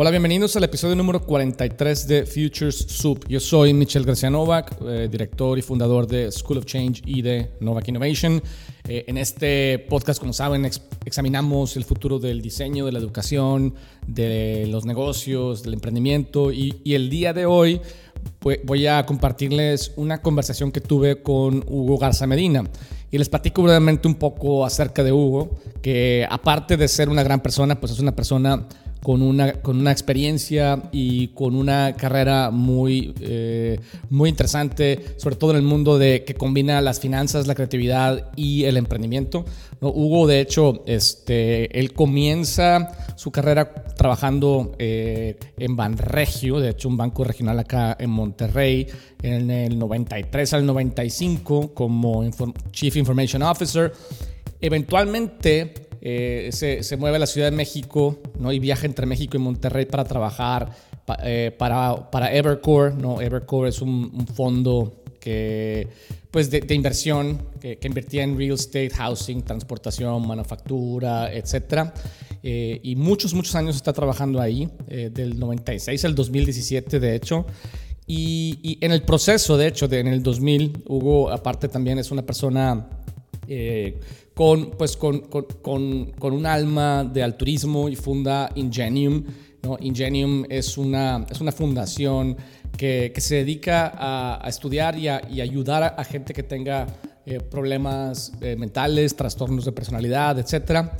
Hola, bienvenidos al episodio número 43 de Futures Soup. Yo soy Michel García Novak, eh, director y fundador de School of Change y de Novak Innovation. Eh, en este podcast, como saben, examinamos el futuro del diseño, de la educación, de los negocios, del emprendimiento y, y el día de hoy pues, voy a compartirles una conversación que tuve con Hugo Garza Medina. Y les platico brevemente un poco acerca de Hugo, que aparte de ser una gran persona, pues es una persona con una, con una experiencia y con una carrera muy, eh, muy interesante, sobre todo en el mundo de que combina las finanzas, la creatividad y el emprendimiento. Hugo, de hecho, este, él comienza su carrera trabajando eh, en Banregio, de hecho un banco regional acá en Monterrey, en el 93 al 95 como Chief Information Officer. Eventualmente eh, se, mueve a la Ciudad de México ¿no? y viaja entre México y Monterrey para trabajar eh, para, para Evercore. ¿no? Evercore es un, fondo que, pues de, inversión que, invertía en real estate, housing, transportación, manufactura, etc. Eh, y muchos, muchos años está trabajando ahí, del 96 al 2017 de hecho. Y, en el proceso, de hecho, de, en el 2000, Hugo aparte también es una persona con, pues, con, con, con, un alma de altruismo y funda Ingenium. ¿no? Ingenium es una, es una fundación que, que se dedica a, a estudiar y, a, y, ayudar a, gente que tenga eh, problemas eh, mentales, trastornos de personalidad, etc.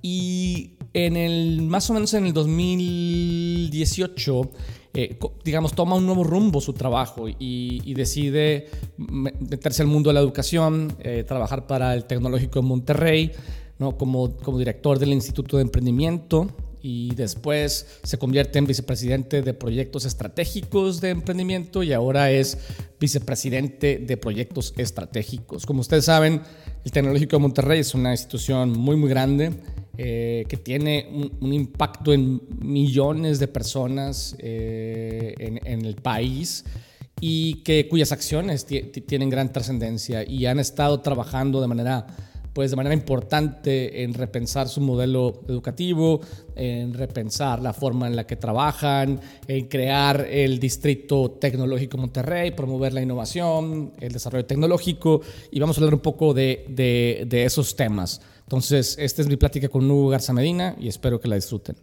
Y en el, más o menos en el 2018 eh, digamos, toma un nuevo rumbo su trabajo y, decide meterse al mundo de la educación, eh, trabajar para el Tecnológico de Monterrey, ¿no? como, como director del Instituto de Emprendimiento y después se convierte en vicepresidente de proyectos estratégicos de emprendimiento y ahora es vicepresidente de proyectos estratégicos. Como ustedes saben, el Tecnológico de Monterrey es una institución muy, muy grande eh, que tiene un, impacto en millones de personas eh, en, el país y que, cuyas acciones tienen gran trascendencia y han estado trabajando de manera pues de manera importante en repensar su modelo educativo, en repensar la forma en la que trabajan, en crear el Distrito Tecnológico Monterrey, promover la innovación, el desarrollo tecnológico y vamos a hablar un poco de, esos temas. Entonces, esta es mi plática con Hugo Garza Medina y espero que la disfruten.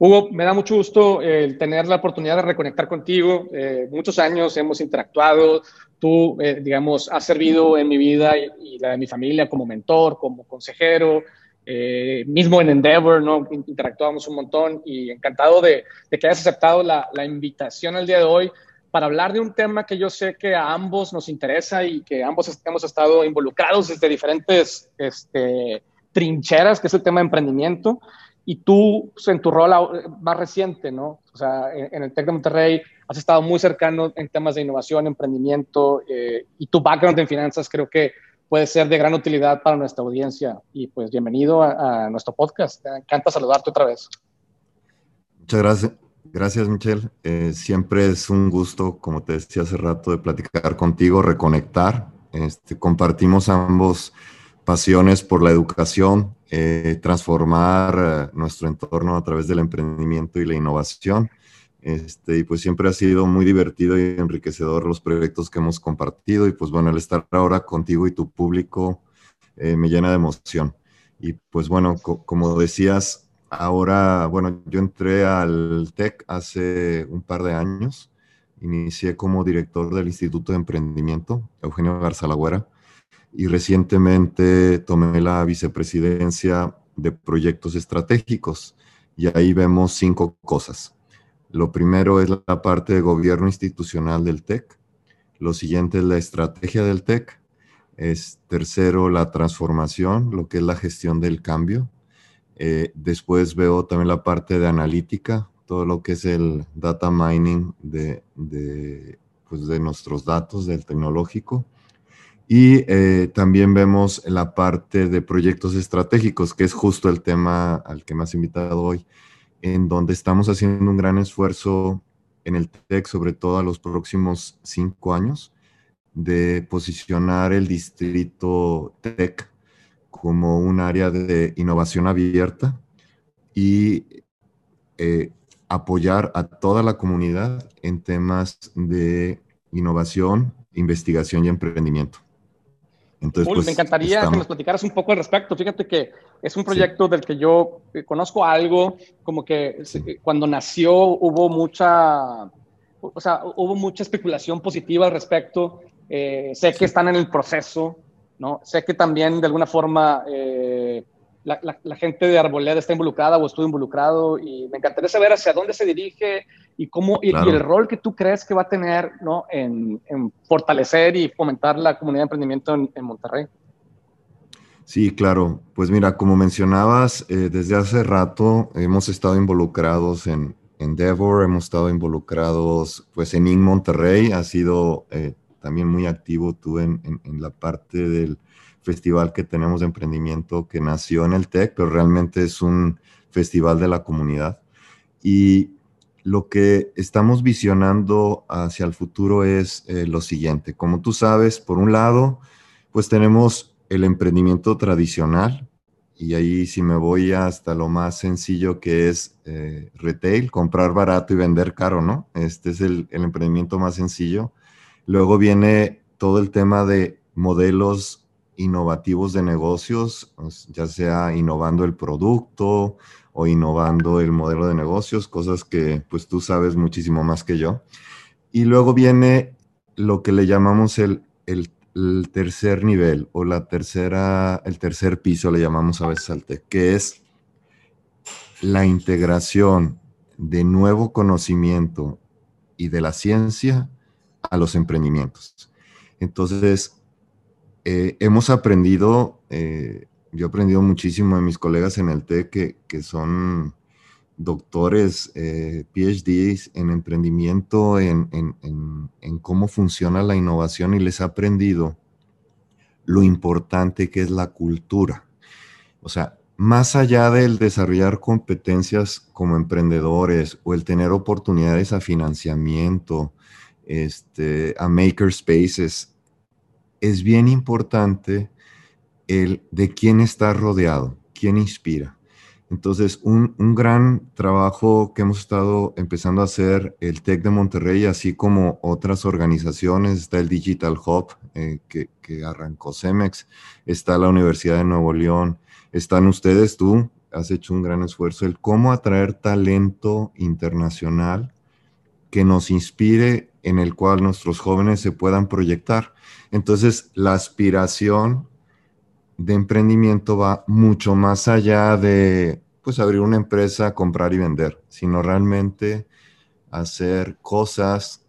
Hugo, me da mucho gusto el tener la oportunidad de reconectar contigo. Eh, muchos años hemos interactuado. Tú, eh, digamos, has servido en mi vida y, la de mi familia como mentor, como consejero. Eh, mismo en Endeavor, ¿no? Interactuamos un montón y encantado de, que hayas aceptado la, la, invitación el día de hoy para hablar de un tema que yo sé que a ambos nos interesa y que ambos hemos estado involucrados desde diferentes este, trincheras, que es el tema de emprendimiento. Y tú, pues, en tu rol más reciente, ¿no? O sea, en, el TEC de Monterrey has estado muy cercano en temas de innovación, emprendimiento eh, y tu background en finanzas creo que puede ser de gran utilidad para nuestra audiencia. Y pues bienvenido a, a nuestro podcast. Me encanta saludarte otra vez. Muchas gracias. Gracias, Michelle. Eh, siempre es un gusto, como te decía hace rato, de platicar contigo, reconectar. Este, compartimos ambos pasiones por la educación, eh, transformar eh, nuestro entorno a través del emprendimiento y la innovación. Este, y pues siempre ha sido muy divertido y enriquecedor los proyectos que hemos compartido. Y pues bueno, el estar ahora contigo y tu público me llena de emoción. Y pues bueno, como decías, Ahora, bueno, yo entré al TEC hace un par de años. Inicié como director del Instituto de Emprendimiento, Eugenio Garzalagüera, y recientemente tomé la vicepresidencia de proyectos estratégicos. Y ahí vemos cinco cosas. Lo primero es la parte de gobierno institucional del TEC. Lo siguiente es la estrategia del TEC. Es tercero, la transformación, lo que es la gestión del cambio. Eh, después veo también la parte de analítica, todo lo que es el data mining de, de, pues de nuestros datos del tecnológico. Y eh, también vemos la parte de proyectos estratégicos, que es justo el tema al que me has invitado hoy, en donde estamos haciendo un gran esfuerzo en el TEC, sobre todo a los próximos cinco años, de posicionar el distrito TEC como un área de innovación abierta y eh, apoyar a toda la comunidad en temas de innovación, investigación y emprendimiento. Entonces, pues, me encantaría que nos platicaras un poco al respecto. Fíjate que es un proyecto del que yo eh, conozco algo, como que eh, cuando nació hubo mucha, o sea, hubo mucha especulación positiva al respecto. Eh, sé que están en el proceso, ¿no? Sé que también de alguna forma la, gente de Arboleda está involucrada o estuvo involucrado y me encantaría saber hacia dónde se dirige y cómo y, el rol que tú crees que va a tener ¿no? en, fortalecer y fomentar la comunidad de emprendimiento en, Monterrey. Sí, claro. Pues mira, como mencionabas, eh, desde hace rato hemos estado involucrados en Endeavor, hemos estado involucrados pues en In Monterrey, ha sido eh, también muy activo tú en, en la parte del festival que tenemos de emprendimiento que nació en el TEC, pero realmente es un festival de la comunidad. Y lo que estamos visionando hacia el futuro es eh, lo siguiente. Como tú sabes, por un lado, pues tenemos el emprendimiento tradicional, y ahí si me voy hasta lo más sencillo que es eh, retail, comprar barato y vender caro, ¿no? Este es el, el emprendimiento más sencillo. Luego viene todo el tema de modelos innovativos de negocios, pues, ya sea innovando el producto o innovando el modelo de negocios, cosas que pues tú sabes muchísimo más que yo. Y luego viene lo que le llamamos el, el, tercer nivel o la tercera, el tercer piso le llamamos a veces al TEC, que es la integración de nuevo conocimiento y de la ciencia a los emprendimientos. Entonces, eh, hemos aprendido, eh, yo he aprendido muchísimo de mis colegas en el TEC que, que son doctores, eh, PhDs en emprendimiento, en, en, en, cómo funciona la innovación y les he aprendido lo importante que es la cultura. O sea, más allá del desarrollar competencias como emprendedores o el tener oportunidades a financiamiento, este, a makerspaces, es bien importante el de quién está rodeado, quién inspira. Entonces, un, gran trabajo que hemos estado empezando a hacer el TEC de Monterrey, así como otras organizaciones, está el Digital Hub eh, que, que, arrancó CEMEX, está la Universidad de Nuevo León, están ustedes, tú has hecho un gran esfuerzo, el cómo atraer talento internacional que nos inspire, en el cual nuestros jóvenes se puedan proyectar. Entonces, la aspiración de emprendimiento va mucho más allá de, pues, abrir una empresa, comprar y vender, sino realmente hacer cosas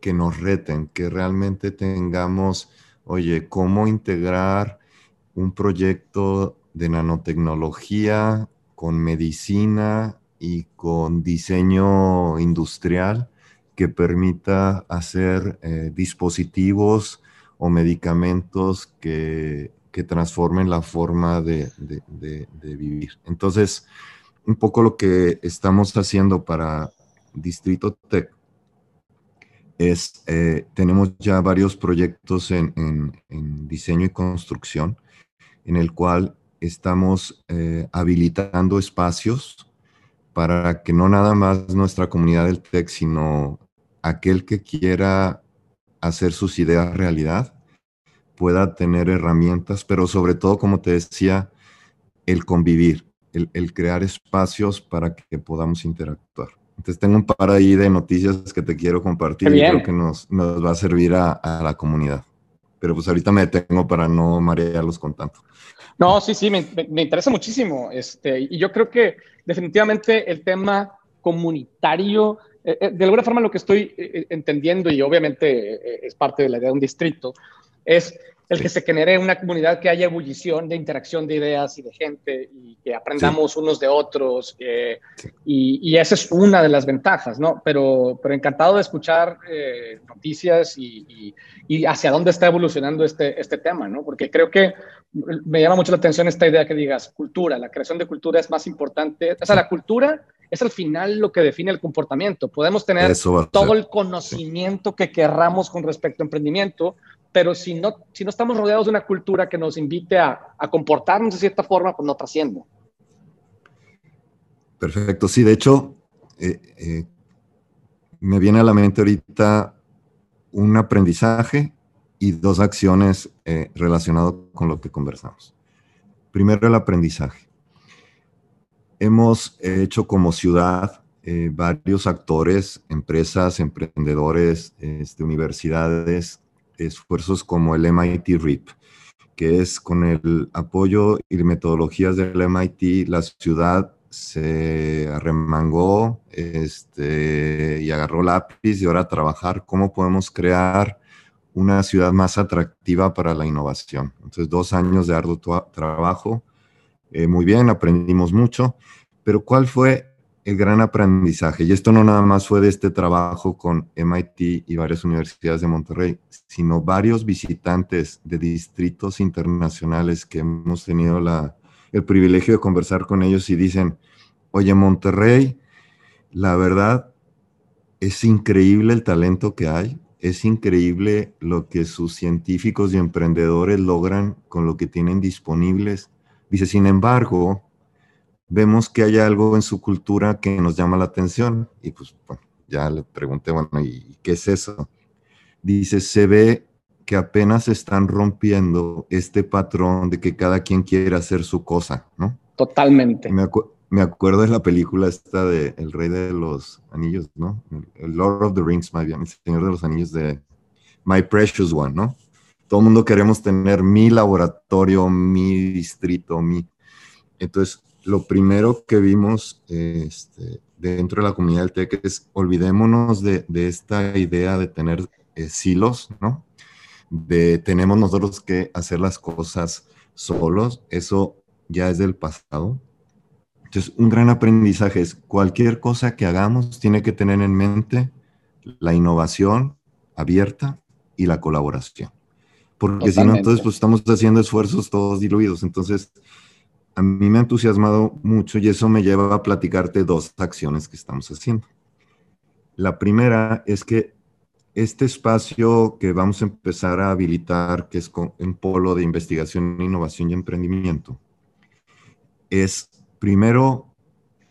que nos reten, que realmente tengamos, oye, cómo integrar un proyecto de nanotecnología con medicina y con diseño industrial que permita hacer eh, dispositivos o medicamentos que, que transformen la forma de, vivir. Entonces, un poco lo que estamos haciendo para Distrito Tech es, eh, tenemos ya varios proyectos en, en, diseño y construcción, en el cual estamos eh, habilitando espacios para que no nada más nuestra comunidad del TEC, sino aquel que quiera hacer sus ideas realidad pueda tener herramientas, pero sobre todo, como te decía, el convivir, el, crear espacios para que podamos interactuar. Entonces tengo un par ahí de noticias que te quiero compartir y creo que nos, nos va a servir a, la comunidad. Pero pues ahorita me detengo para no marearlos con tanto. No, sí, sí, me, interesa muchísimo. Este, y yo creo que definitivamente el tema comunitario eh, eh, de alguna forma lo que estoy eh, entendiendo, y obviamente es parte de la idea de un distrito, es el que se genere una comunidad que haya ebullición de interacción de ideas y de gente y que aprendamos unos de otros. y, esa es una de las ventajas, ¿no? Pero, pero encantado de escuchar noticias y, y, hacia dónde está evolucionando este, este tema, ¿no? Porque creo que me llama mucho la atención esta idea que digas, cultura, la creación de cultura es más importante. O sea, la cultura es al final lo que define el comportamiento. Podemos tener todo el conocimiento que querramos con respecto a emprendimiento, pero si no, si no estamos rodeados de una cultura que nos invite a, a comportarnos de cierta forma, pues no trasciende. Perfecto, sí, de hecho, eh, eh, me viene a la mente ahorita un aprendizaje y dos acciones eh, relacionadas con lo que conversamos. Primero, el aprendizaje. Hemos hecho como ciudad varios actores, empresas, emprendedores, este, universidades, esfuerzos como el MIT RIP, que es con el apoyo y metodologías del MIT, la ciudad se arremangó este, y agarró lápiz y ahora a trabajar cómo podemos crear una ciudad más atractiva para la innovación. Entonces, dos años de arduo trabajo. Eh, muy bien, aprendimos mucho, pero ¿cuál fue el gran aprendizaje? Y esto no nada más fue de este trabajo con MIT y varias universidades de Monterrey, sino varios visitantes de distritos internacionales que hemos tenido el privilegio de conversar con ellos y dicen, oye, Monterrey, la verdad, es increíble el talento que hay, es increíble lo que sus científicos y emprendedores logran con lo que tienen disponibles. Dice, sin embargo, vemos que hay algo en su cultura que nos llama la atención. Y pues, bueno, ya le pregunté, bueno, ¿y qué es eso? Dice, se ve que apenas están rompiendo este patrón de que cada quien quiere hacer su cosa, ¿no? Totalmente. Me, me acuerdo de la película esta de El Rey de los Anillos, ¿no? El Lord of the Rings, más bien, el Señor de los Anillos de My Precious One, ¿no? Todo el mundo queremos tener mi laboratorio, mi distrito, mi... Entonces, lo primero que vimos este, dentro de la comunidad del TEC es olvidémonos de, de esta idea de tener eh, silos, ¿no? de tenemos nosotros que hacer las cosas solos, eso ya es del pasado. Entonces, un gran aprendizaje es cualquier cosa que hagamos tiene que tener en mente la innovación abierta y la colaboración. Porque si no, entonces pues estamos haciendo esfuerzos todos diluidos. Entonces, a mí me ha entusiasmado mucho y eso me lleva a platicarte dos acciones que estamos haciendo. La primera es que este espacio que vamos a empezar a habilitar, que es un polo de investigación, innovación y emprendimiento, es primero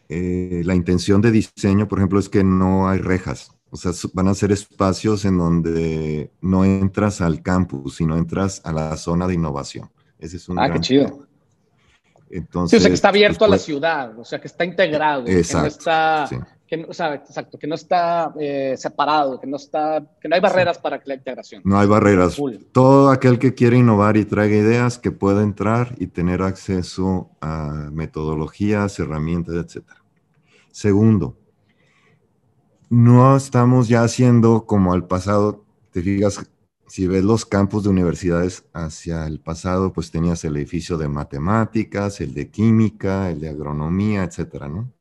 eh, la intención de diseño, por ejemplo, es que no hay rejas. O sea, van a ser espacios en donde no entras al campus, sino entras a la zona de innovación. Ese es un ah, qué chido. Entonces, o sea, que está abierto a la ciudad, o sea, que está integrado, exacto, que no está que, o sea, exacto, que no está eh, separado, que no está, que no hay barreras para la integración. No hay barreras. Todo aquel que quiere innovar y traiga ideas que pueda entrar y tener acceso a metodologías, herramientas, etc. Segundo, no estamos ya haciendo como al pasado, te fijas, si ves los campos de universidades hacia el pasado, pues tenías el edificio de matemáticas, el de química, el de agronomía, etcétera, ¿no?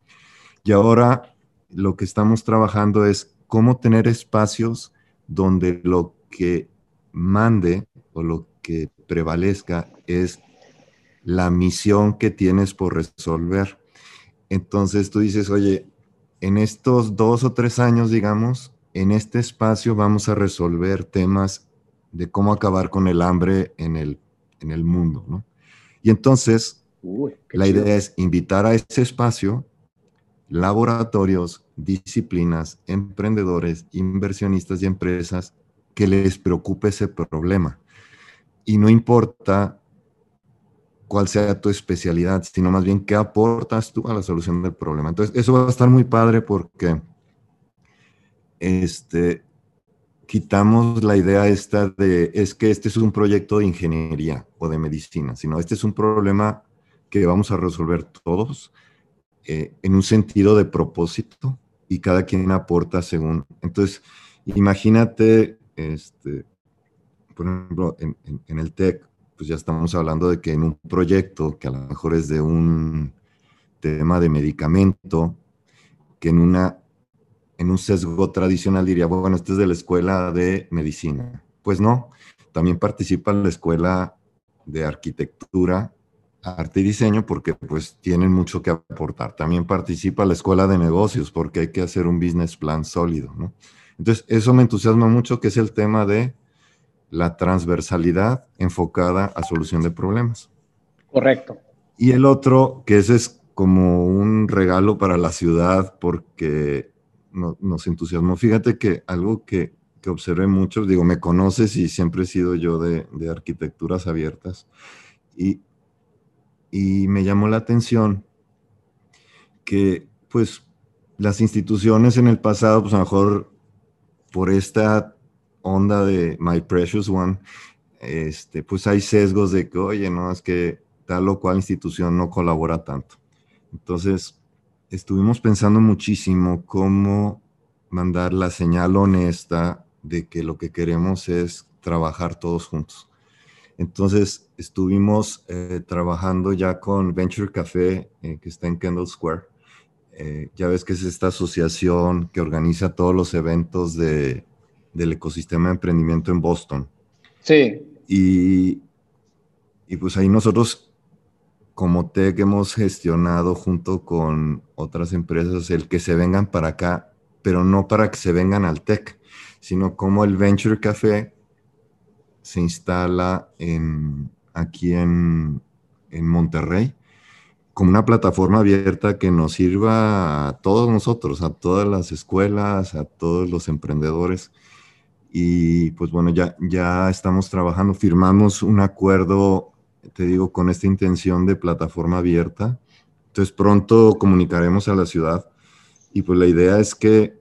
Y ahora lo que estamos trabajando es cómo tener espacios donde lo que mande o lo que prevalezca es la misión que tienes por resolver. Entonces tú dices, oye, en estos dos o tres años, digamos, en este espacio vamos a resolver temas de cómo acabar con el hambre en el, en el mundo, ¿no? Y entonces, la idea es invitar a ese espacio laboratorios, disciplinas, emprendedores, inversionistas y empresas que les preocupe ese problema. Y no importa cuál sea tu especialidad, sino más bien qué aportas tú a la solución del problema. Entonces, eso va a estar muy padre porque este, quitamos la idea esta de, es que este es un proyecto de ingeniería o de medicina, sino este es un problema que vamos a resolver todos eh, en un sentido de propósito y cada quien aporta según. Entonces, imagínate, este, por ejemplo, en, el TEC, pues ya estamos hablando de que en un proyecto que a lo mejor es de un tema de medicamento, que en una en un sesgo tradicional diría, bueno, este es de la escuela de medicina. Pues no, también participa la escuela de arquitectura arte y diseño porque pues tienen mucho que aportar. También participa la escuela de negocios porque hay que hacer un business plan sólido, ¿no? Entonces, eso me entusiasma mucho, que es el tema de la transversalidad enfocada a solución de problemas. Correcto. Y el otro, que ese es como un regalo para la ciudad porque nos entusiasmó. Fíjate que algo que, que, observé mucho, digo, me conoces y siempre he sido yo de, de arquitecturas abiertas y, y me llamó la atención que pues las instituciones en el pasado, pues a lo mejor por esta onda de My Precious One, este, pues hay sesgos de que, oye, no, es que tal o cual institución no colabora tanto. Entonces, estuvimos pensando muchísimo cómo mandar la señal honesta de que lo que queremos es trabajar todos juntos. Entonces, estuvimos eh, trabajando ya con Venture Café, eh, que está en Kendall Square. Eh, ya ves que es esta asociación que organiza todos los eventos de, del ecosistema de emprendimiento en Boston. Sí. Y, y pues ahí nosotros como TEC hemos gestionado junto con otras empresas el que se vengan para acá, pero no para que se vengan al TEC, sino como el Venture Café se instala en, aquí en, en Monterrey como una plataforma abierta que nos sirva a todos nosotros, a todas las escuelas, a todos los emprendedores. Y pues bueno, ya, ya estamos trabajando, firmamos un acuerdo te digo, con esta intención de plataforma abierta. Entonces pronto comunicaremos a la ciudad y pues la idea es que,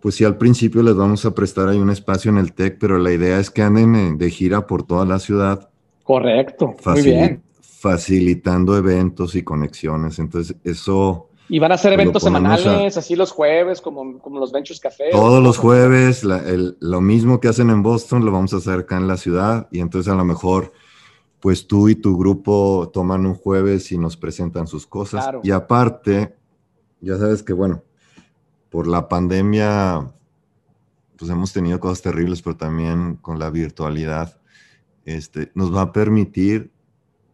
pues sí, al principio les vamos a prestar ahí un espacio en el TEC, pero la idea es que anden de gira por toda la ciudad. Correcto, muy bien. Facilitando eventos y conexiones. Entonces eso... Y van a ser eventos semanales, así los jueves, como, como los Ventures Café. Todos los jueves, lo mismo que hacen en Boston, lo vamos a hacer acá en la ciudad y entonces a lo mejor pues tú y tu grupo toman un jueves y nos presentan sus cosas. Y aparte, ya sabes que, bueno, por la pandemia, pues hemos tenido cosas terribles, pero también con la virtualidad, este, nos va a permitir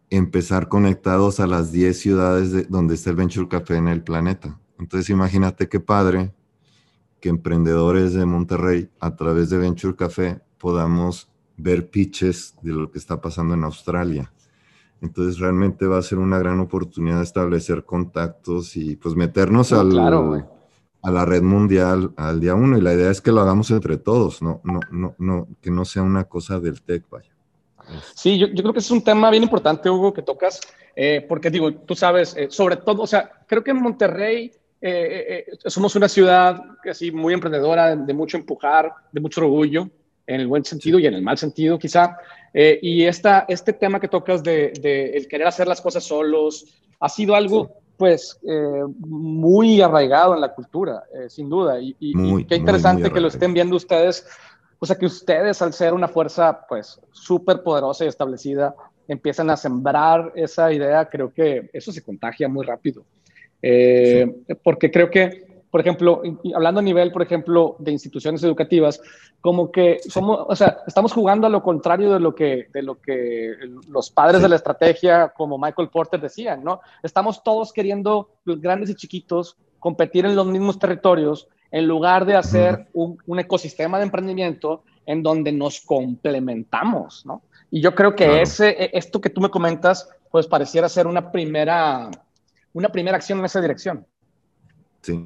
empezar conectados a las 10 ciudades de, donde está el Venture Café en el planeta. Entonces imagínate qué padre que emprendedores de Monterrey a través de Venture Café podamos ver pitches de lo que está pasando en Australia. Entonces realmente va a ser una gran oportunidad de establecer contactos y pues meternos al, a la red mundial al día uno. Y la idea es que lo hagamos entre todos, no, no, no, no que no sea una cosa del tech, vaya. Sí, yo, yo creo que es un tema bien importante, Hugo, que tocas, eh, porque digo, tú sabes, eh, sobre todo, o sea, creo que en Monterrey eh, somos una ciudad así muy emprendedora, de mucho empujar, de mucho orgullo en el buen sentido y en el mal sentido quizá. Eh, y esta, este tema que tocas de, el querer hacer las cosas solos ha sido algo pues eh, muy arraigado en la cultura, eh, sin duda. Y, qué interesante que lo estén viendo ustedes, o sea que ustedes al ser una fuerza pues súper poderosa y establecida, empiezan a sembrar esa idea, creo que eso se contagia muy rápido. Porque creo que por ejemplo, hablando a nivel, por ejemplo, de instituciones educativas, como que somos, o sea, estamos jugando a lo contrario de lo que, de lo que los padres de la estrategia, como Michael Porter decían, ¿no? Estamos todos queriendo, los grandes y chiquitos, competir en los mismos territorios en lugar de hacer un, un, ecosistema de emprendimiento en donde nos complementamos, ¿no? Y yo creo que ese, e, esto que tú me comentas, pues pareciera ser una primera, una primera acción en esa dirección. Sí,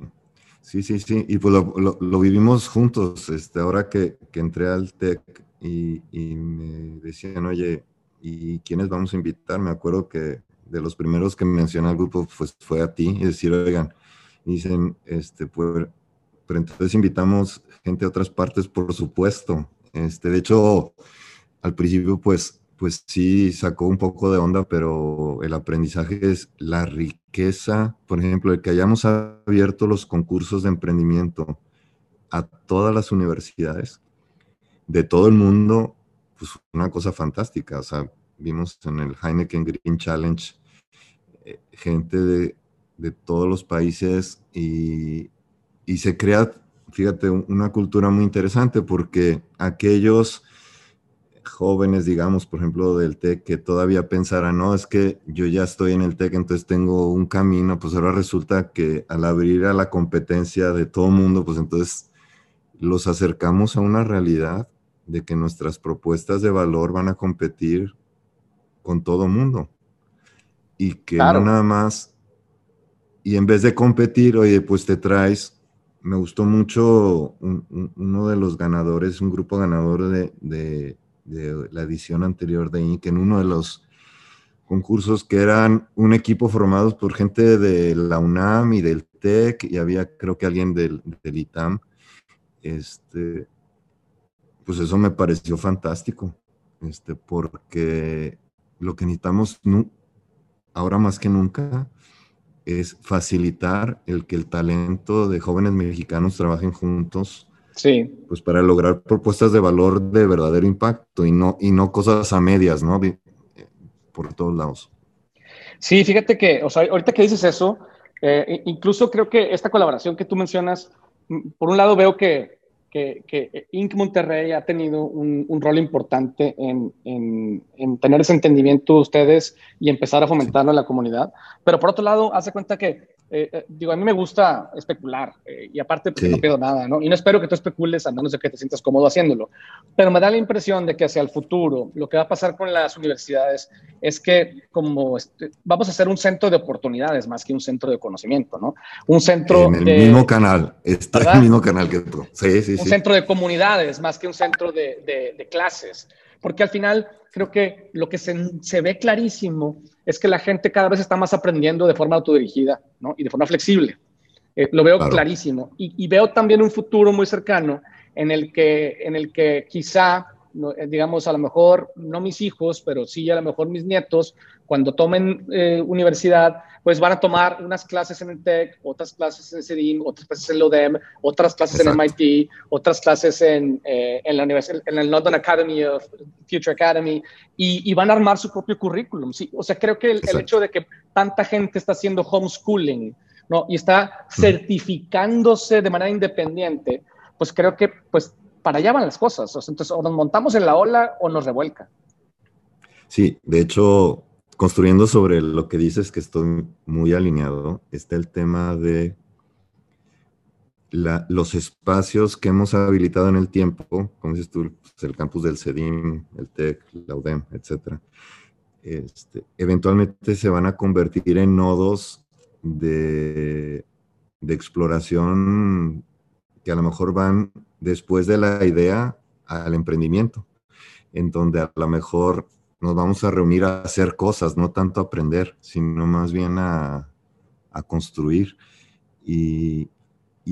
Sí, sí, sí, y pues lo, vivimos juntos, este, ahora que, entré al TEC y, me decían, oye, ¿y quiénes vamos a invitar? Me acuerdo que de los primeros que mencioné al grupo pues, fue a ti y decir, oigan, dicen, este, pues, pero entonces invitamos gente de otras partes, por supuesto. Este, de hecho, al principio, pues pues sí sacó un poco de onda, pero el aprendizaje es la riqueza, por ejemplo, el que hayamos abierto los concursos de emprendimiento a todas las universidades de todo el mundo, pues una cosa fantástica. O sea, vimos en el Heineken Green Challenge eh, gente de, de, todos los países y, y se crea, fíjate, una cultura muy interesante porque aquellos jóvenes, digamos, por ejemplo, del TEC, que todavía pensaran, no, es que yo ya estoy en el TEC, entonces tengo un camino, pues ahora resulta que al abrir a la competencia de todo mundo, pues entonces los acercamos a una realidad de que nuestras propuestas de valor van a competir con todo mundo. Y que no nada más y en vez de competir, oye, pues te traes, me gustó mucho uno de los ganadores, un grupo ganador de, de, la edición anterior de INC, en uno de los concursos que eran un equipo formado por gente de la UNAM y del TEC, y había creo que alguien del, del ITAM. Este, pues eso me pareció fantástico, este, porque lo que necesitamos ahora más que nunca es facilitar el que el talento de jóvenes mexicanos trabajen juntos. Sí. Pues para lograr propuestas de valor de verdadero impacto y no, y no cosas a medias, ¿no? Por todos lados. Sí, fíjate que, o sea, ahorita que dices eso, eh, incluso creo que esta colaboración que tú mencionas, por un lado veo que que, que Inc. Monterrey ha tenido un, rol importante en, tener ese entendimiento de ustedes y empezar a fomentarlo en la comunidad. Pero por otro lado, hace cuenta que eh, eh, digo, a mí me gusta especular eh, y aparte porque no pido nada, ¿no? Y no espero que tú especules a menos de que te sientas cómodo haciéndolo. Pero me da la impresión de que hacia el futuro lo que va a pasar con las universidades es que como este, vamos a ser un centro de oportunidades más que un centro de conocimiento, ¿no? Un centro... En el mismo canal, está en el mismo canal que tú. Sí, sí, un centro de comunidades más que un centro de, de, de clases. Porque al final creo que lo que se, se, ve clarísimo es que la gente cada vez está más aprendiendo de forma autodirigida ¿no? y de forma flexible. Eh, lo veo clarísimo. Y, y, veo también un futuro muy cercano en el que, en el que quizá eh, digamos, a lo mejor no mis hijos, pero sí a lo mejor mis nietos, cuando tomen eh, universidad, pues van a tomar unas clases en el TEC, otras clases en CEDIM, otras clases en el ODEM, otras clases en MIT, otras clases en, eh, en la universidad, en el London Academy of Future Academy, y, van a armar su propio currículum. Sí, o sea, creo que el, el, hecho de que tanta gente está haciendo homeschooling, ¿no? Y está certificándose de manera independiente, pues creo que pues para allá van las cosas. entonces, o nos montamos en la ola o nos revuelca. Sí, de hecho, construyendo sobre lo que dices, que estoy muy alineado, está el tema de los espacios que hemos habilitado en el tiempo, como dices tú, pues, el campus del CEDIM, el TEC, la UDEM, etc. Este, eventualmente se van a convertir en nodos de, de exploración que a lo mejor van después de la idea al emprendimiento, en donde a lo mejor nos vamos a reunir a hacer cosas, no tanto a aprender, sino más bien a, construir. Y,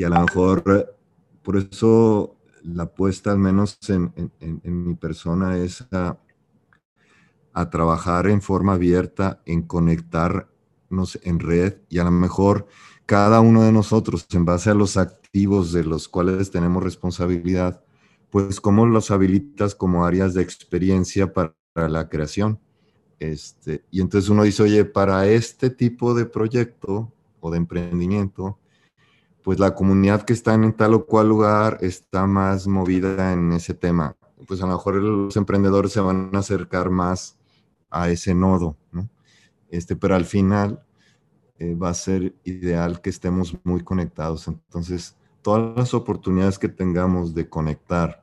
a lo mejor, por eso la apuesta, al menos en, mi persona, es a, a, trabajar en forma abierta, en conectarnos en red y a lo mejor cada uno de nosotros, en base a los de los cuales tenemos responsabilidad, pues cómo los habilitas como áreas de experiencia para, la creación. Este, y entonces uno dice, oye, para este tipo de proyecto o de emprendimiento, pues la comunidad que está en tal o cual lugar está más movida en ese tema. Pues a lo mejor los emprendedores se van a acercar más a ese nodo, ¿no? Este, pero al final eh, va a ser ideal que estemos muy conectados. Entonces, todas las oportunidades que tengamos de conectar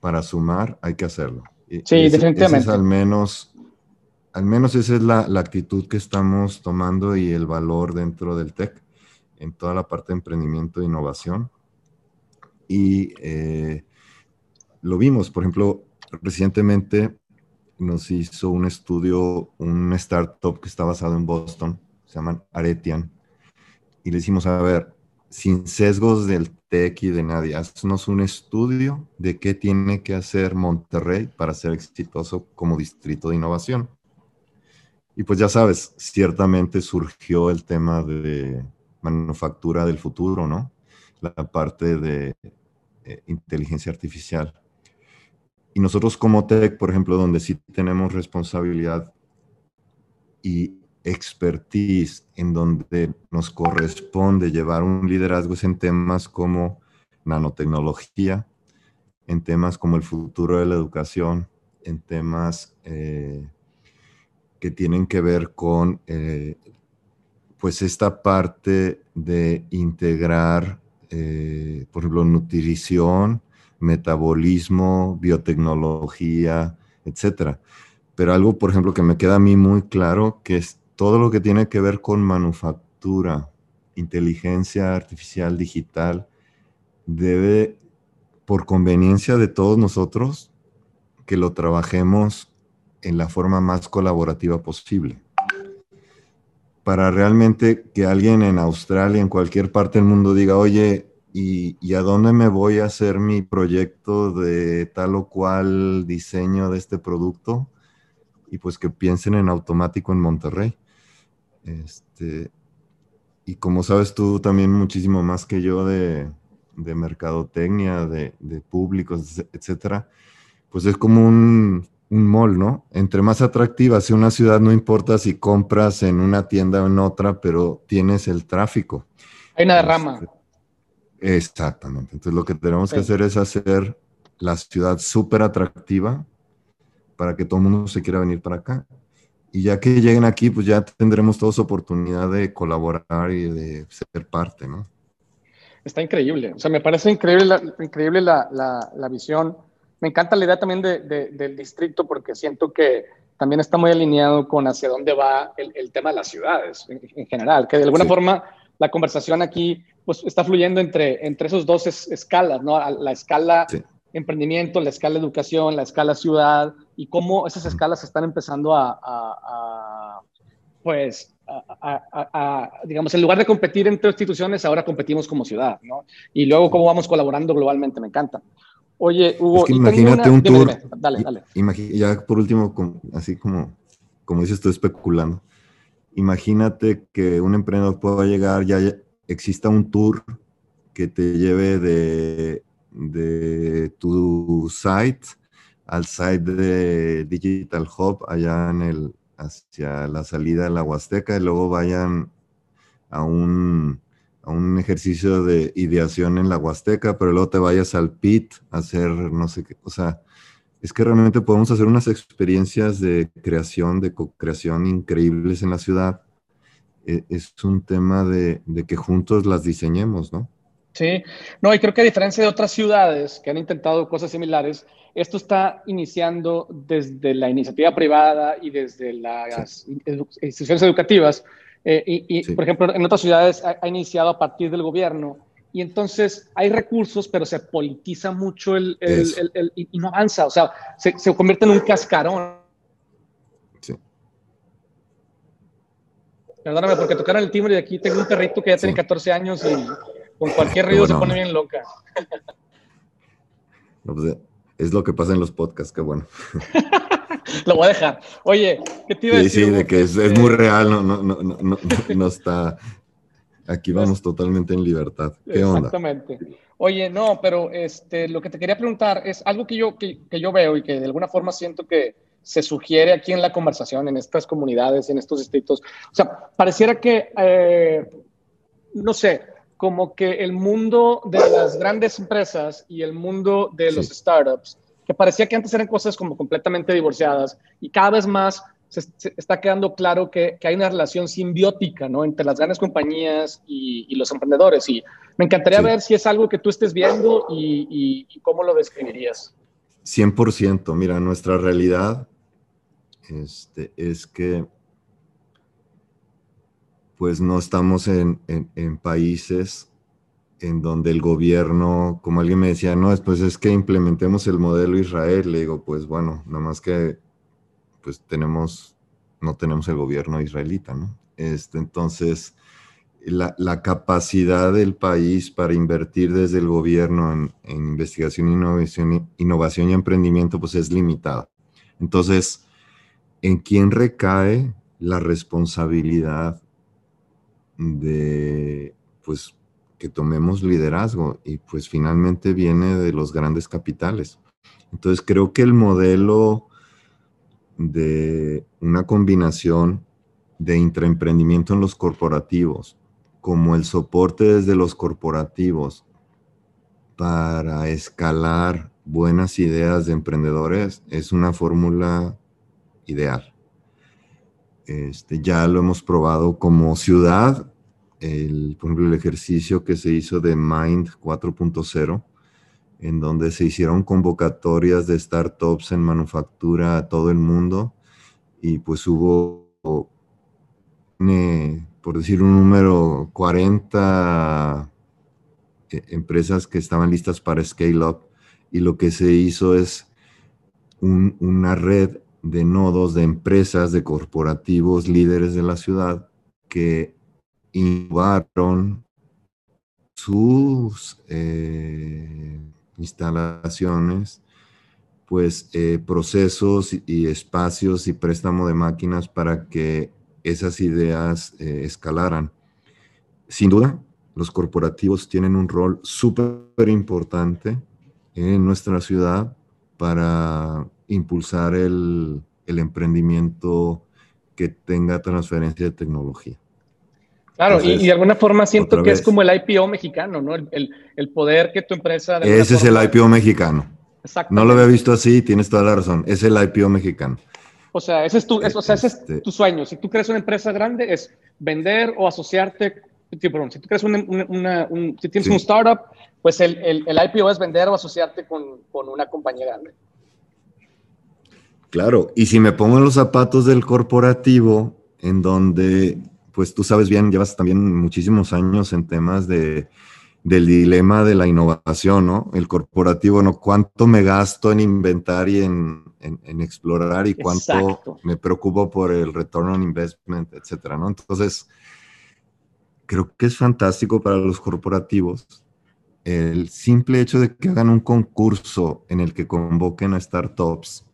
para sumar, hay que hacerlo. Sí, definitivamente. al menos, al menos esa es la, actitud que estamos tomando y el valor dentro del TEC en toda la parte de emprendimiento e innovación. Y eh, lo vimos, por ejemplo, recientemente nos hizo un estudio, un startup que está basado en Boston, se llaman Aretian, y le decimos, a ver, sin sesgos del TEC y de nadie, haznos un estudio de qué tiene que hacer Monterrey para ser exitoso como distrito de innovación. Y pues ya sabes, ciertamente surgió el tema de manufactura del futuro, ¿no? La parte de eh, inteligencia artificial. Y nosotros como TEC, por ejemplo, donde sí tenemos responsabilidad y expertise en donde nos corresponde llevar un liderazgo en temas como nanotecnología, en temas como el futuro de la educación, en temas eh, que tienen que ver con eh, pues esta parte de integrar, eh, por ejemplo, nutrición, metabolismo, biotecnología, etcétera. Pero algo, por ejemplo, que me queda a mí muy claro, que es todo lo que tiene que ver con manufactura, inteligencia artificial digital, debe, por conveniencia de todos nosotros, que lo trabajemos en la forma más colaborativa posible. Para realmente que alguien en Australia, en cualquier parte del mundo diga, oye, ¿y, a dónde me voy a hacer mi proyecto de tal o cual diseño de este producto? Y pues que piensen en automático en Monterrey. Este, y como sabes tú también muchísimo más que yo de, de mercadotecnia, de, de públicos, etcétera, pues es como un, un mall, ¿no? Entre más atractiva sea una ciudad, no importa si compras en una tienda o en otra, pero tienes el tráfico. Hay una derrama. Este, exactamente. Entonces lo que tenemos que hacer es hacer la ciudad súper atractiva para que todo el mundo se quiera venir para acá. Y ya que lleguen aquí, pues ya tendremos todos oportunidad de colaborar y de ser parte, ¿no? Está increíble. O sea, me parece increíble la, increíble la, la, visión. Me encanta la idea también de, del distrito porque siento que también está muy alineado con hacia dónde va el, el tema de las ciudades en, general, que de alguna forma la conversación aquí pues, está fluyendo entre, entre esos dos escalas, ¿no? La escala emprendimiento, la escala educación, la escala ciudad y cómo esas escalas están empezando a, pues, digamos, en lugar de competir entre instituciones, ahora competimos como ciudad, ¿no? Y luego cómo vamos colaborando globalmente, me encanta. Oye, Hugo, imagínate un tour. Dale, dale. ya por último, así como, como dices, estoy especulando. Imagínate que un emprendedor pueda llegar, ya exista un tour que te lleve de de tu site al site de Digital Hub allá en el, hacia la salida de la Huasteca y luego vayan a un, a un ejercicio de ideación en la Huasteca, pero luego te vayas al PIT a hacer no sé qué, o sea, es que realmente podemos hacer unas experiencias de creación, de co-creación increíbles en la ciudad. E, es un tema de, de que juntos las diseñemos, ¿no? Sí, no, y creo que a diferencia de otras ciudades que han intentado cosas similares, esto está iniciando desde la iniciativa privada y desde las instituciones educativas. Eh, y, por ejemplo, en otras ciudades ha, iniciado a partir del gobierno. Y entonces hay recursos, pero se politiza mucho el, el, y no avanza, o sea, se, se convierte en un cascarón. Sí. Perdóname, porque tocaron el timbre y aquí tengo un perrito que ya tiene 14 años y con cualquier ruido se pone bien loca. Pues, es lo que pasa en los podcasts, qué bueno. lo voy a dejar. Oye, ¿qué te iba a decir? Sí, de que es, muy real, no, no, no, no, no está. Aquí vamos totalmente en libertad. ¿Qué onda? Exactamente. Oye, no, pero este, lo que te quería preguntar es algo que yo, que, yo veo y que de alguna forma siento que se sugiere aquí en la conversación, en estas comunidades, en estos distritos. O sea, pareciera que, eh, no sé, como que el mundo de las grandes empresas y el mundo de los startups, que parecía que antes eran cosas como completamente divorciadas y cada vez más se, está quedando claro que, que, hay una relación simbiótica ¿no? entre las grandes compañías y, los emprendedores. Y me encantaría ver si es algo que tú estés viendo y, y cómo lo describirías. 100%. Mira, nuestra realidad este, es que pues no estamos en, países en donde el gobierno, como alguien me decía, no, pues es que implementemos el modelo Israel. Le digo, pues bueno, nada más que pues tenemos, no tenemos el gobierno israelita, ¿no? Este, entonces, la, capacidad del país para invertir desde el gobierno en, investigación, innovación, innovación y emprendimiento, pues es limitada. Entonces, ¿en quién recae la responsabilidad de, pues, que tomemos liderazgo y pues finalmente viene de los grandes capitales. Entonces creo que el modelo de una combinación de intraemprendimiento en los corporativos, como el soporte desde los corporativos para escalar buenas ideas de emprendedores, es una fórmula ideal. Este, ya lo hemos probado como ciudad, el, por ejemplo, el ejercicio que se hizo de Mind 4.0, en donde se hicieron convocatorias de startups en manufactura a todo el mundo y pues hubo tiene, por decir un número, 40 eh, empresas que estaban listas para scale up. Y lo que se hizo es una red de nodos de empresas, de corporativos, líderes de la ciudad que innovaron sus eh, instalaciones, pues eh, procesos y, espacios y préstamo de máquinas para que esas ideas eh, escalaran. Sin duda, los corporativos tienen un rol súper importante en nuestra ciudad para impulsar el, emprendimiento que tenga transferencia de tecnología. Claro, y, de alguna forma siento que es como el IPO mexicano, ¿no? El, poder que tu empresa... Ese es el IPO mexicano. No lo había visto así, tienes toda la razón. Es el IPO mexicano. O sea, ese es tu, o sea, ese es este tu sueño. Si tú crees una empresa grande, es vender o asociarte. Perdón, si tú crees una, un, si tienes un startup, pues el, el, el, IPO es vender o asociarte con, con una compañía grande. Claro, y si me pongo en los zapatos del corporativo, en donde, pues tú sabes bien, llevas también muchísimos años en temas de, del dilema de la innovación, ¿no? El corporativo, ¿no? ¿Cuánto me gasto en inventar y en, en, explorar y cuánto me preocupo por el return on investment, etcétera, ¿no? Entonces, creo que es fantástico para los corporativos el simple hecho de que hagan un concurso en el que convoquen a startups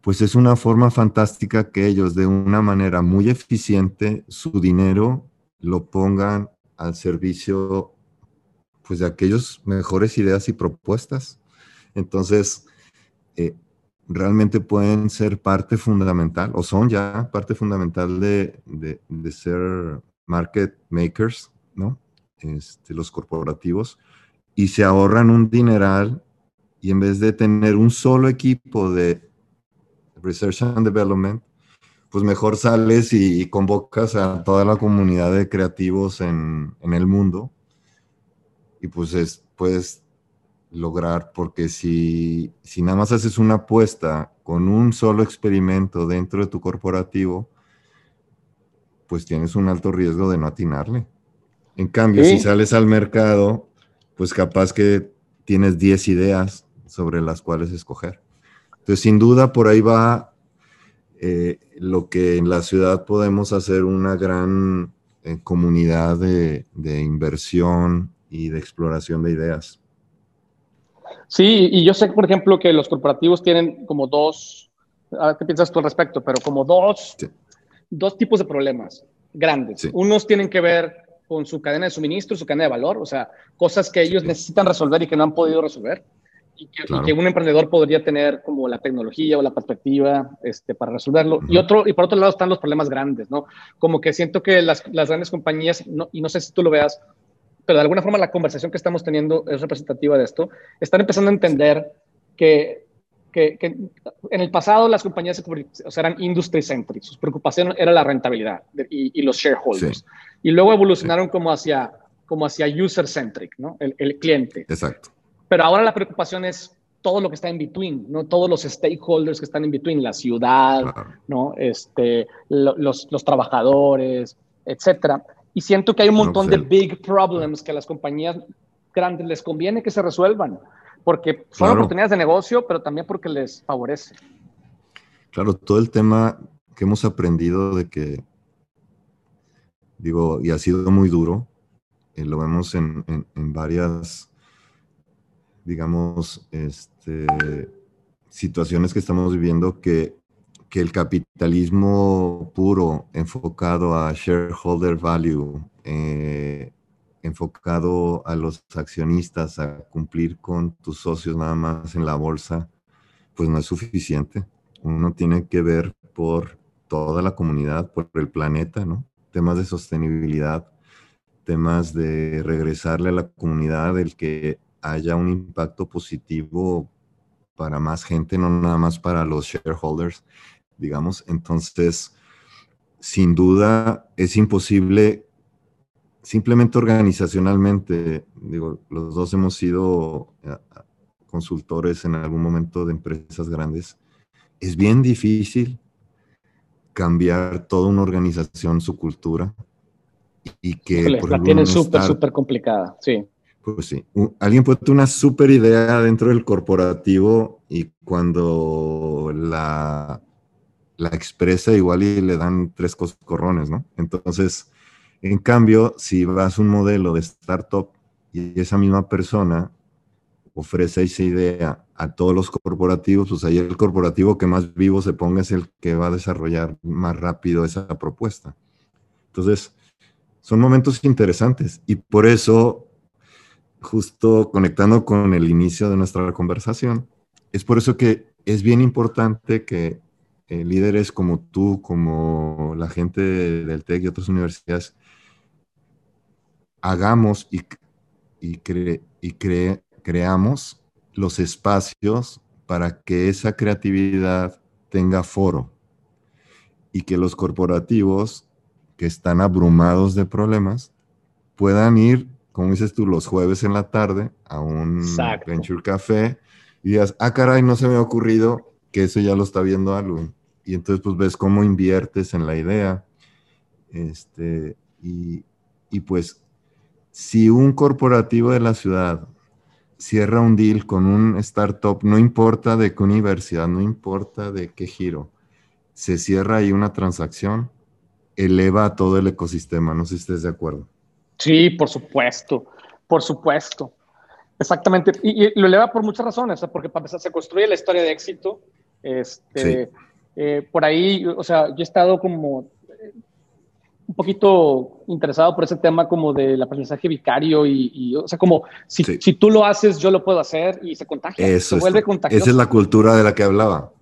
pues es una forma fantástica que ellos de una manera muy eficiente su dinero lo pongan al servicio pues de aquellos mejores ideas y propuestas. Entonces, eh, realmente pueden ser parte fundamental o son ya parte fundamental de, ser market makers, ¿no? Este, los corporativos, y se ahorran un dineral y en vez de tener un solo equipo de Research and Development, pues mejor sales y, convocas a toda la comunidad de creativos en, el mundo y pues es, puedes lograr, porque si, si nada más haces una apuesta con un solo experimento dentro de tu corporativo, pues tienes un alto riesgo de no atinarle. En cambio, si sales al mercado, pues capaz que tienes 10 ideas sobre las cuales escoger. Entonces, sin duda, por ahí va eh, lo que en la ciudad podemos hacer una gran eh, comunidad de, inversión y de exploración de ideas. Sí, y yo sé, por ejemplo, que los corporativos tienen como dos, ¿qué piensas tú al respecto? Pero como dos, dos tipos de problemas grandes. Unos tienen que ver con su cadena de suministro, su cadena de valor, o sea, cosas que ellos necesitan resolver y que no han podido resolver y que, un emprendedor podría tener como la tecnología o la perspectiva este, para resolverlo. Y, otro, y por otro lado están los problemas grandes, ¿no? Como que siento que las, las grandes compañías, y no sé si tú lo veas, pero de alguna forma la conversación que estamos teniendo es representativa de esto, están empezando a entender que, que, en el pasado las compañías o sea, eran industry-centric, su preocupación era la rentabilidad y, y los shareholders. Y luego evolucionaron como hacia como hacia user-centric, ¿no? El, el cliente. Exacto. Pero ahora la preocupación es todo lo que está en between, ¿no? Todos los stakeholders que están en between, la ciudad, ¿no? Este, los, los, trabajadores, etcétera. Y siento que hay un montón de big problems que a las compañías grandes les conviene que se resuelvan, porque son oportunidades de negocio, pero también porque les favorece. Claro, todo el tema que hemos aprendido de que, digo, y ha sido muy duro, eh, lo vemos en, en, en varias digamos, este, situaciones que estamos viviendo que, que el capitalismo puro, enfocado a shareholder value, eh, enfocado a los accionistas, a cumplir con tus socios nada más en la bolsa, pues no es suficiente. Uno tiene que ver por toda la comunidad, por el planeta, ¿no? Temas de sostenibilidad, temas de regresarle a la comunidad el que haya un impacto positivo para más gente, no nada más para los shareholders, digamos. Entonces, sin duda, es imposible, simplemente organizacionalmente, digo, los dos hemos sido eh, consultores en algún momento de empresas grandes, es bien difícil cambiar toda una organización, su cultura. Y que, la tienen súper, súper complicada, sí. Pues sí, alguien puede tener una súper idea dentro del corporativo y cuando la, la expresa igual y le dan tres coscorrones, ¿no? Entonces, en cambio, si vas a un modelo de startup y esa misma persona ofrece esa idea a todos los corporativos, pues ahí el corporativo que más vivo se ponga es el que va a desarrollar más rápido esa propuesta. Entonces, son momentos interesantes y por eso, justo conectando con el inicio de nuestra conversación, es por eso que es bien importante que eh, líderes como tú, como la gente del TEC y otras universidades, hagamos y, y, y creamos los espacios para que esa creatividad tenga foro y que los corporativos que están abrumados de problemas puedan ir, como dices tú, los jueves en la tarde a un Venture Café y digas, ah, caray, no se me ha ocurrido que eso ya lo está viendo algo. Y entonces pues ves cómo inviertes en la idea. Este, y, y pues si un corporativo de la ciudad cierra un deal con un startup, no importa de qué universidad, no importa de qué giro, se cierra ahí una transacción, eleva a todo el ecosistema. No sé si estés de acuerdo. Sí, por supuesto, por supuesto. Exactamente. Y, lo eleva por muchas razones, porque para empezar se construye la historia de éxito. Este, eh, por ahí, o sea, yo he estado como un poquito interesado por ese tema como del aprendizaje vicario y, o sea, como si, si, tú lo haces, yo lo puedo hacer y se contagia, Eso se vuelve contagioso. Esa es la cultura de la que hablaba.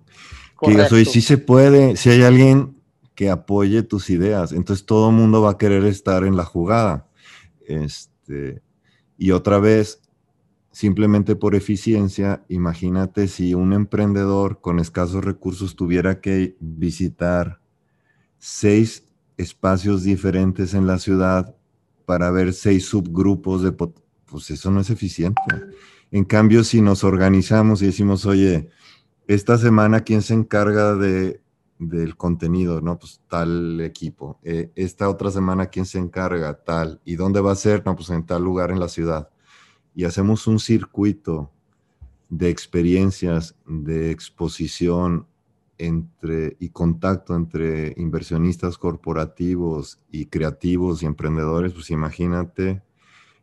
Que soy, sí se puede, si hay alguien que apoye tus ideas, entonces todo el mundo va a querer estar en la jugada. Este, y otra vez, simplemente por eficiencia, imagínate si un emprendedor con escasos recursos tuviera que visitar seis espacios diferentes en la ciudad para ver seis subgrupos de... Pues eso no es eficiente. En cambio, si nos organizamos y decimos, oye, esta semana, ¿quién se encarga de, del contenido? No, pues tal equipo. Eh, esta otra semana, ¿quién se encarga? Tal. ¿Y dónde va a ser? No, pues en tal lugar en la ciudad. Y hacemos un circuito de experiencias, de exposición, entre, y contacto entre inversionistas corporativos y creativos y emprendedores, pues imagínate.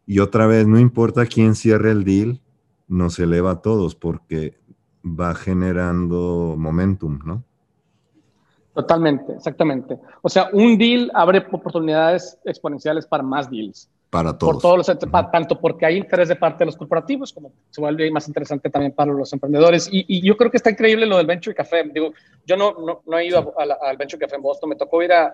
Y otra vez, no importa quién cierre el deal, nos eleva a todos porque va generando momentum, ¿no? Totalmente, exactamente. O sea, un deal abre oportunidades exponenciales para más deals. Para todos. Por todos los, Tanto porque hay interés de parte de los corporativos, como se vuelve más interesante también para los emprendedores. Y, yo creo que está increíble lo del Venture Café. Digo, yo no, no, he ido al Venture Café en Boston, me tocó ir a,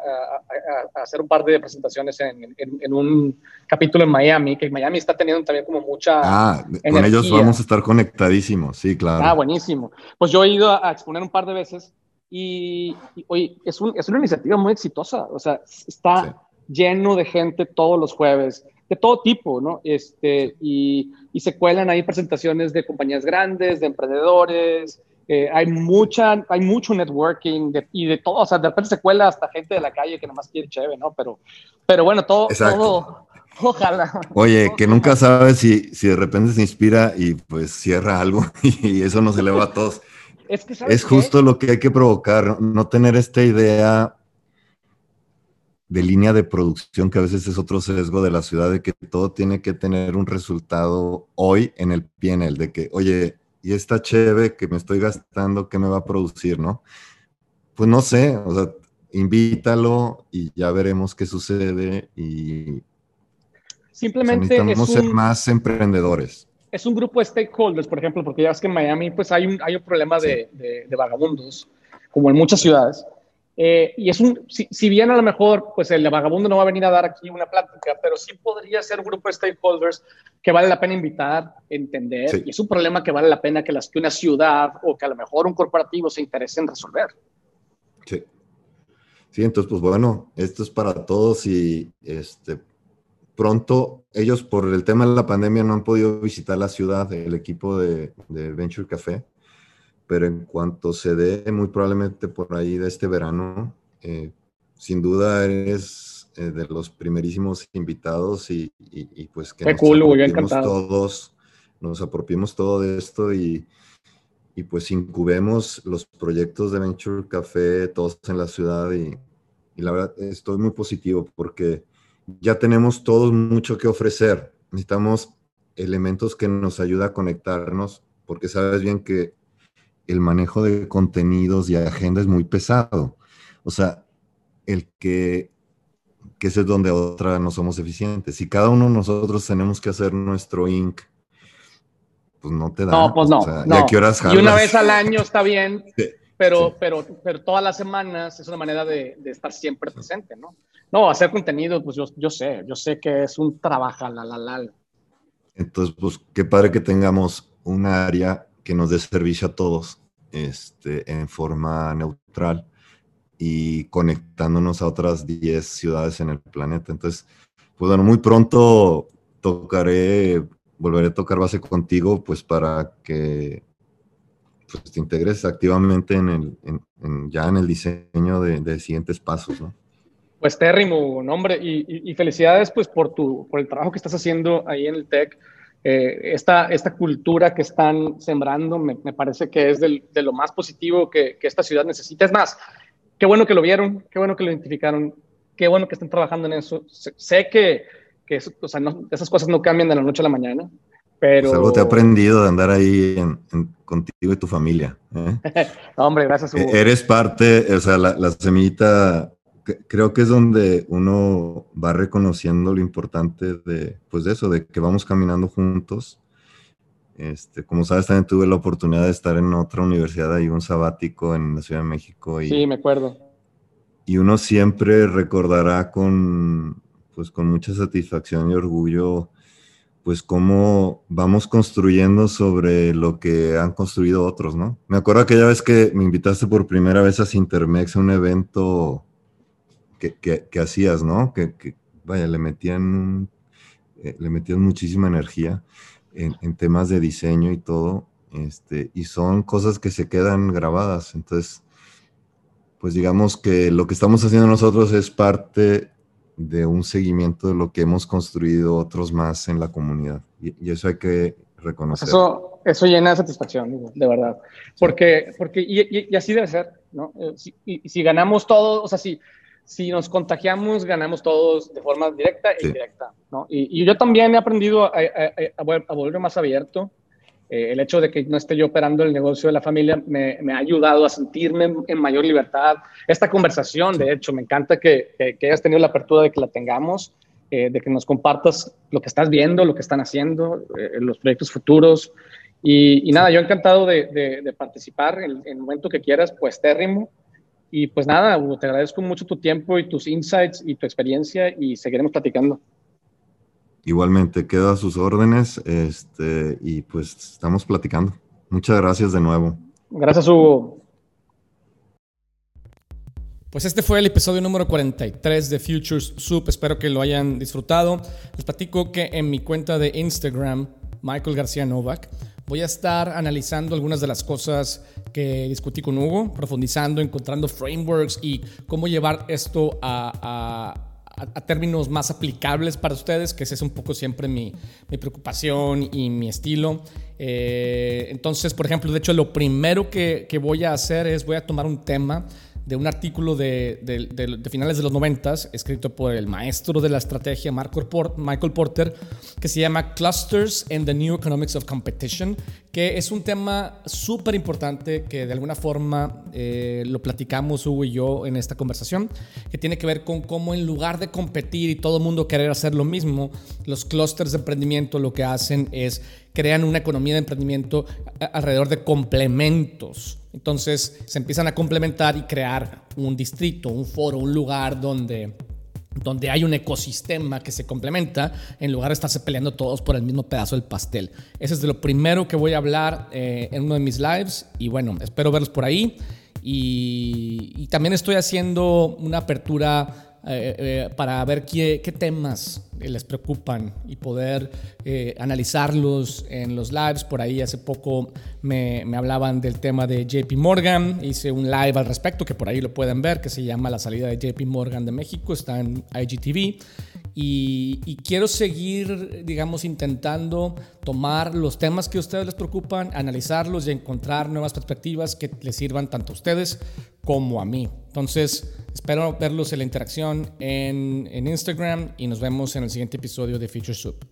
hacer un par de presentaciones en, en, un capítulo en Miami, que Miami está teniendo también como mucha. Ah, con ellos vamos a estar conectadísimos, sí, claro. Ah, buenísimo. Pues yo he ido a, exponer un par de veces y, hoy es, un, es, una iniciativa muy exitosa. O sea, está lleno de gente todos los jueves, de todo tipo, ¿no? Este, y, y se cuelan ahí presentaciones de compañías grandes, de emprendedores, eh, hay, mucha, hay mucho networking y de todo, o sea, de repente se cuela hasta gente de la calle que nomás quiere chévere, ¿no? Pero, pero bueno, todo, todo, ojalá. Oye, que nunca sabes si, si de repente se inspira y pues cierra algo y eso nos eleva a todos. Es, que, es justo lo que hay que provocar, no tener esta idea de línea de producción, que a veces es otro sesgo de la ciudad, de que todo tiene que tener un resultado hoy en el PNL, de que, oye, y esta cheve que me estoy gastando, ¿qué me va a producir, no? Pues no sé, o sea, invítalo y ya veremos qué sucede y... Simplemente necesitamos ser más emprendedores. Es un grupo de stakeholders, por ejemplo, porque ya ves que en Miami pues hay un, hay un problema de, de vagabundos, como en muchas ciudades eh, y es un, si, bien a lo mejor, pues el vagabundo no va a venir a dar aquí una plática, pero sí podría ser un grupo de stakeholders que vale la pena invitar, entender, y es un problema que vale la pena que, las, que una ciudad o que a lo mejor un corporativo se interese en resolver. Sí. Sí, entonces, pues bueno, esto es para todos y este, pronto ellos por el tema de la pandemia no han podido visitar la ciudad, el equipo de, de Venture Café pero en cuanto se dé, muy probablemente por ahí de este verano, Eh, sin duda eres eh, de los primerísimos invitados y, pues que nos cool, todos, nos apropiemos todo de esto y, y pues incubemos los proyectos de Venture Café todos en la ciudad y, y la verdad estoy muy positivo porque ya tenemos todos mucho que ofrecer. Necesitamos elementos que nos ayuden a conectarnos porque sabes bien que el manejo de contenidos y agenda es muy pesado. O sea, el que, que ese es donde otra no somos eficientes. Si cada uno de nosotros tenemos que hacer nuestro inc, pues no te da. No, pues no. y una vez al año está bien, pero, pero, pero todas las semanas es una manera de, estar siempre presente, ¿no? No, hacer contenido, pues yo, yo sé, yo sé que es un trabajo, la, la, la. Entonces, pues qué padre que tengamos un área que nos dé servicio a todos este, en forma neutral y conectándonos a otras 10 ciudades en el planeta. Entonces, pues bueno, muy pronto tocaré, volveré a tocar base contigo, pues para que pues, te integres activamente en el, en, ya en el diseño de, de, siguientes pasos, ¿no? Pues térrimo, nombre, y, y, felicidades pues por, tu, por el trabajo que estás haciendo ahí en el TEC. Eh, esta, esta cultura que están sembrando me, me parece que es del, de lo más positivo que, que, esta ciudad necesita. Es más, qué bueno que lo vieron, qué bueno que lo identificaron, qué bueno que estén trabajando en eso. Sé, que, que o sea, esas cosas no cambian de la noche a la mañana, pero... Pues algo te he aprendido de andar ahí contigo y tu familia. ¿eh? hombre, gracias. Hugo. E-, eres parte, o sea, la, la semillita creo que es donde uno va reconociendo lo importante de, pues de eso, de que vamos caminando juntos. Este, como sabes, también tuve la oportunidad de estar en otra universidad, ahí un sabático en la Ciudad de México. Y, sí, me acuerdo. Y uno siempre recordará con, pues, con mucha satisfacción y orgullo, pues cómo vamos construyendo sobre lo que han construido otros, ¿no? Me acuerdo aquella vez que me invitaste por primera vez a Sintermex a un evento que, hacías, ¿no? Que, vaya, le metían, eh, le metían muchísima energía en, temas de diseño y todo, este, y son cosas que se quedan grabadas. Entonces, pues digamos que lo que estamos haciendo nosotros es parte de un seguimiento de lo que hemos construido otros más en la comunidad. Y, eso hay que reconocer. Eso, eso llena de satisfacción, de verdad. Porque, porque y, así debe ser, ¿no? Eh, si, y, si ganamos todos, o sea, si, si nos contagiamos, ganamos todos de forma directa e indirecta. ¿no? Y, yo también he aprendido a, a, volver más abierto. Eh, el hecho de que no esté yo operando el negocio de la familia me, me ha ayudado a sentirme en, mayor libertad. Esta conversación, de hecho, me encanta que, que, hayas tenido la apertura de que la tengamos, eh, de que nos compartas lo que estás viendo, lo que están haciendo, eh, los proyectos futuros. Y, y, nada, yo encantado de, de, de participar en, en, el momento que quieras, pues térrimo. Y pues nada, Hugo, te agradezco mucho tu tiempo y tus insights y tu experiencia y seguiremos platicando. Igualmente, quedo a sus órdenes este, y pues estamos platicando. Muchas gracias de nuevo. Gracias, Hugo. Pues este fue el episodio número 43 de Futures Soup. Espero que lo hayan disfrutado. Les platico que en mi cuenta de Instagram, Michael García Novak, voy a estar analizando algunas de las cosas que discutí con Hugo, profundizando, encontrando frameworks y cómo llevar esto a, términos más aplicables para ustedes, que ese es un poco siempre mi, preocupación y mi estilo. Eh, entonces, por ejemplo, de hecho, lo primero que, que voy a hacer es voy a tomar un tema de un artículo de, finales de los 90, escrito por el maestro de la estrategia Michael Porter, que se llama Clusters and the New Economics of Competition, que es un tema súper importante que de alguna forma eh, lo platicamos Hugo y yo en esta conversación, que tiene que ver con cómo en lugar de competir y todo el mundo querer hacer lo mismo, los clusters de emprendimiento lo que hacen es crean una economía de emprendimiento alrededor de complementos. Entonces se empiezan a complementar y crear un distrito, un foro, un lugar donde, donde hay un ecosistema que se complementa en lugar de estarse peleando todos por el mismo pedazo del pastel. Ese es de lo primero que voy a hablar eh, en uno de mis lives y bueno, espero verlos por ahí. Y, también estoy haciendo una apertura eh, eh, para ver qué, qué temas les preocupan y poder eh, analizarlos en los lives. Por ahí hace poco me, me, hablaban del tema de JP Morgan. Hice un live al respecto que por ahí lo pueden ver, que se llama La salida de JP Morgan de México. Está en IGTV. Y, quiero seguir, digamos, intentando tomar los temas que a ustedes les preocupan, analizarlos y encontrar nuevas perspectivas que les sirvan tanto a ustedes como a mí. Entonces, espero verlos en la interacción en, en Instagram y nos vemos en el siguiente episodio de Future Soup.